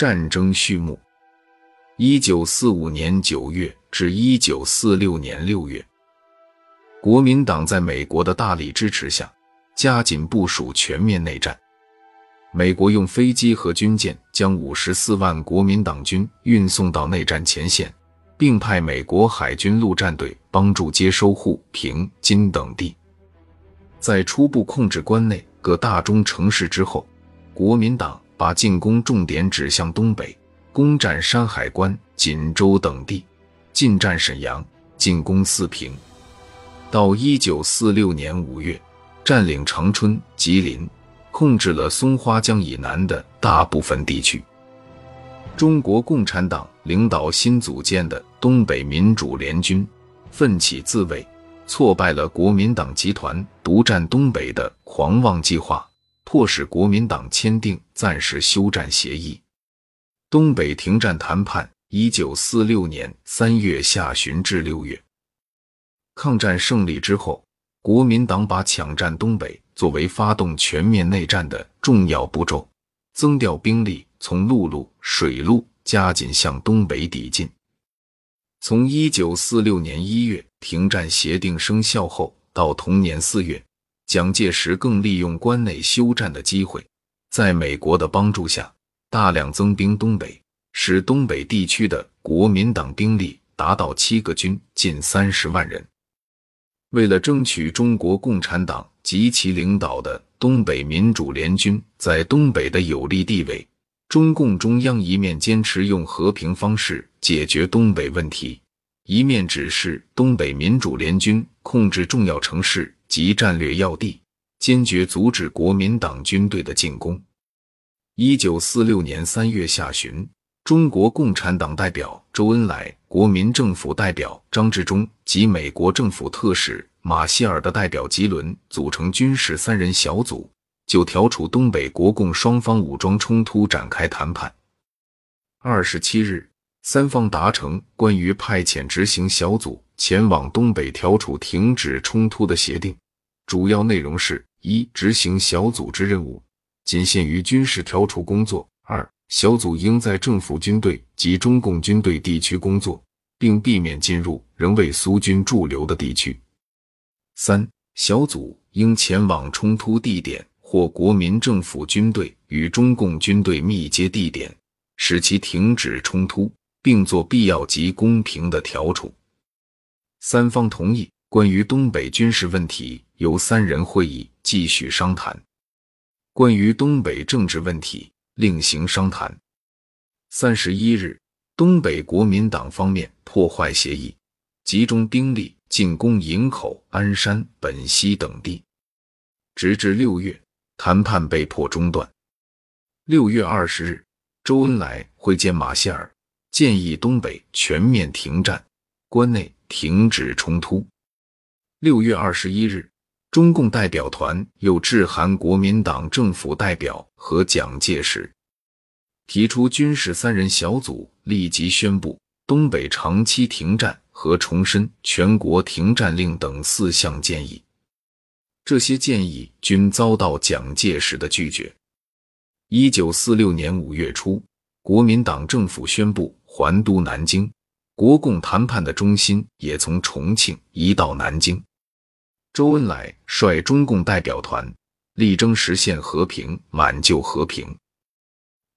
战争序幕。一九四五年九月至一九四六年六月，国民党在美国的大力支持下，加紧部署全面内战。美国用飞机和军舰将五十四万国民党军运送到内战前线，并派美国海军陆战队帮助接收沪、平、津等地。在初步控制关内各大中城市之后，国民党把进攻重点指向东北，攻占山海关、锦州等地，进占沈阳，进攻四平。到一九四六年五月，占领长春、吉林，控制了松花江以南的大部分地区。中国共产党领导新组建的东北民主联军，奋起自卫。挫败了国民党集团独占东北的狂妄计划，迫使国民党签订暂时休战协议。东北停战谈判，一九四六年三月下旬至六月。抗战胜利之后，国民党把抢占东北作为发动全面内战的重要步骤，增调兵力，从陆路、水路加紧向东北抵进。从一九四六年一月停战协定生效后到同年四月，蒋介石更利用关内休战的机会，在美国的帮助下，大量增兵东北，使东北地区的国民党兵力达到七个军，近三十万人。为了争取中国共产党及其领导的东北民主联军在东北的有利地位。中共中央一面坚持用和平方式解决东北问题，一面指示东北民主联军控制重要城市及战略要地，坚决阻止国民党军队的进攻。一九四六年三月下旬，中国共产党代表周恩来、国民政府代表张治中及美国政府特使马歇尔的代表吉伦组成军事三人小组。就调处东北国共双方武装冲突展开谈判。二十七日，三方达成关于派遣执行小组前往东北调处停止冲突的协定。主要内容是：一、执行小组织任务仅限于军事调处工作；二、小组应在政府军队及中共军队地区工作，并避免进入仍为苏军驻留的地区；三、小组应前往冲突地点。或国民政府军队与中共军队密接地点，使其停止冲突，并做必要及公平的调处。三方同意关于东北军事问题由三人会议继续商谈，关于东北政治问题另行商谈。三十一日，东北国民党方面破坏协议，集中兵力进攻营口、鞍山、本溪等地，直至六月。谈判被迫中断。六月二十日，周恩来会见马歇尔，建议东北全面停战，关内停止冲突。六月二十一日，中共代表团又致函国民党政府代表和蒋介石，提出军事三人小组立即宣布东北长期停战和重申全国停战令等四项建议。这些建议均遭到蒋介石的拒绝。一九四六年五月初，国民党政府宣布还都南京，国共谈判的中心也从重庆移到南京。周恩来率中共代表团力争实现和平，挽救和平。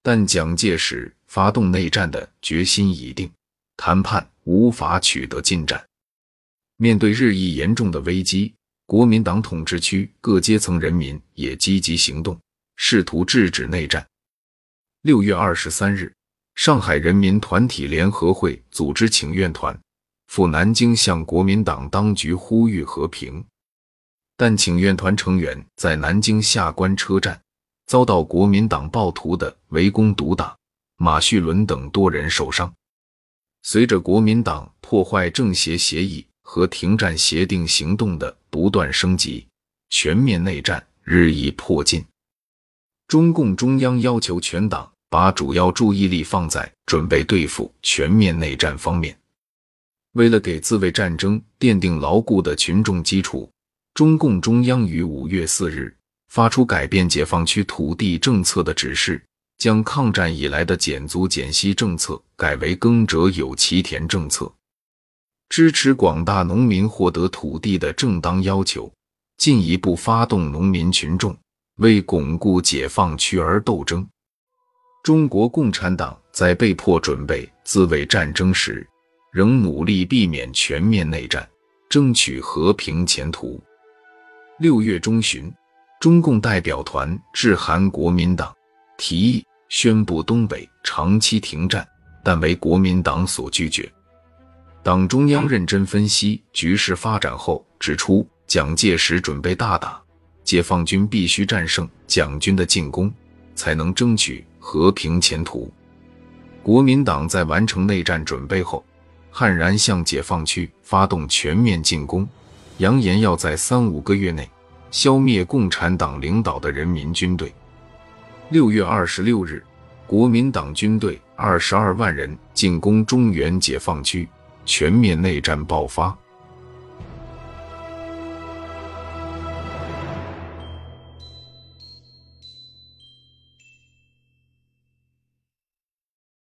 但蒋介石发动内战的决心已定，谈判无法取得进展。面对日益严重的危机。国民党统治区各阶层人民也积极行动，试图制止内战。六月二十三日，上海人民团体联合会组织请愿团赴南京向国民党当局呼吁和平，但请愿团成员在南京下关车站遭到国民党暴徒的围攻毒打，马叙伦等多人受伤。随着国民党破坏政协协议。和停战协定行动的不断升级，全面内战日益迫近。中共中央要求全党把主要注意力放在准备对付全面内战方面。为了给自卫战争奠定牢固的群众基础，中共中央于五月四日发出改变解放区土地政策的指示，将抗战以来的减租减息政策改为耕者有其田政策，支持广大农民获得土地的正当要求，进一步发动农民群众为巩固解放区而斗争。中国共产党在被迫准备自卫战争时，仍努力避免全面内战，争取和平前途。六月中旬，中共代表团致函国民党，提议宣布东北长期停战，但为国民党所拒绝。党中央认真分析局势发展后，指出蒋介石准备大打，解放军必须战胜蒋军的进攻，才能争取。和平前途。国民党在完成内战准备后，悍然向解放区发动全面进攻，扬言要在三五个月内消灭共产党领导的人民军队。六月二十六日，国民党军队二十二万人进攻中原解放区，全面内战爆发。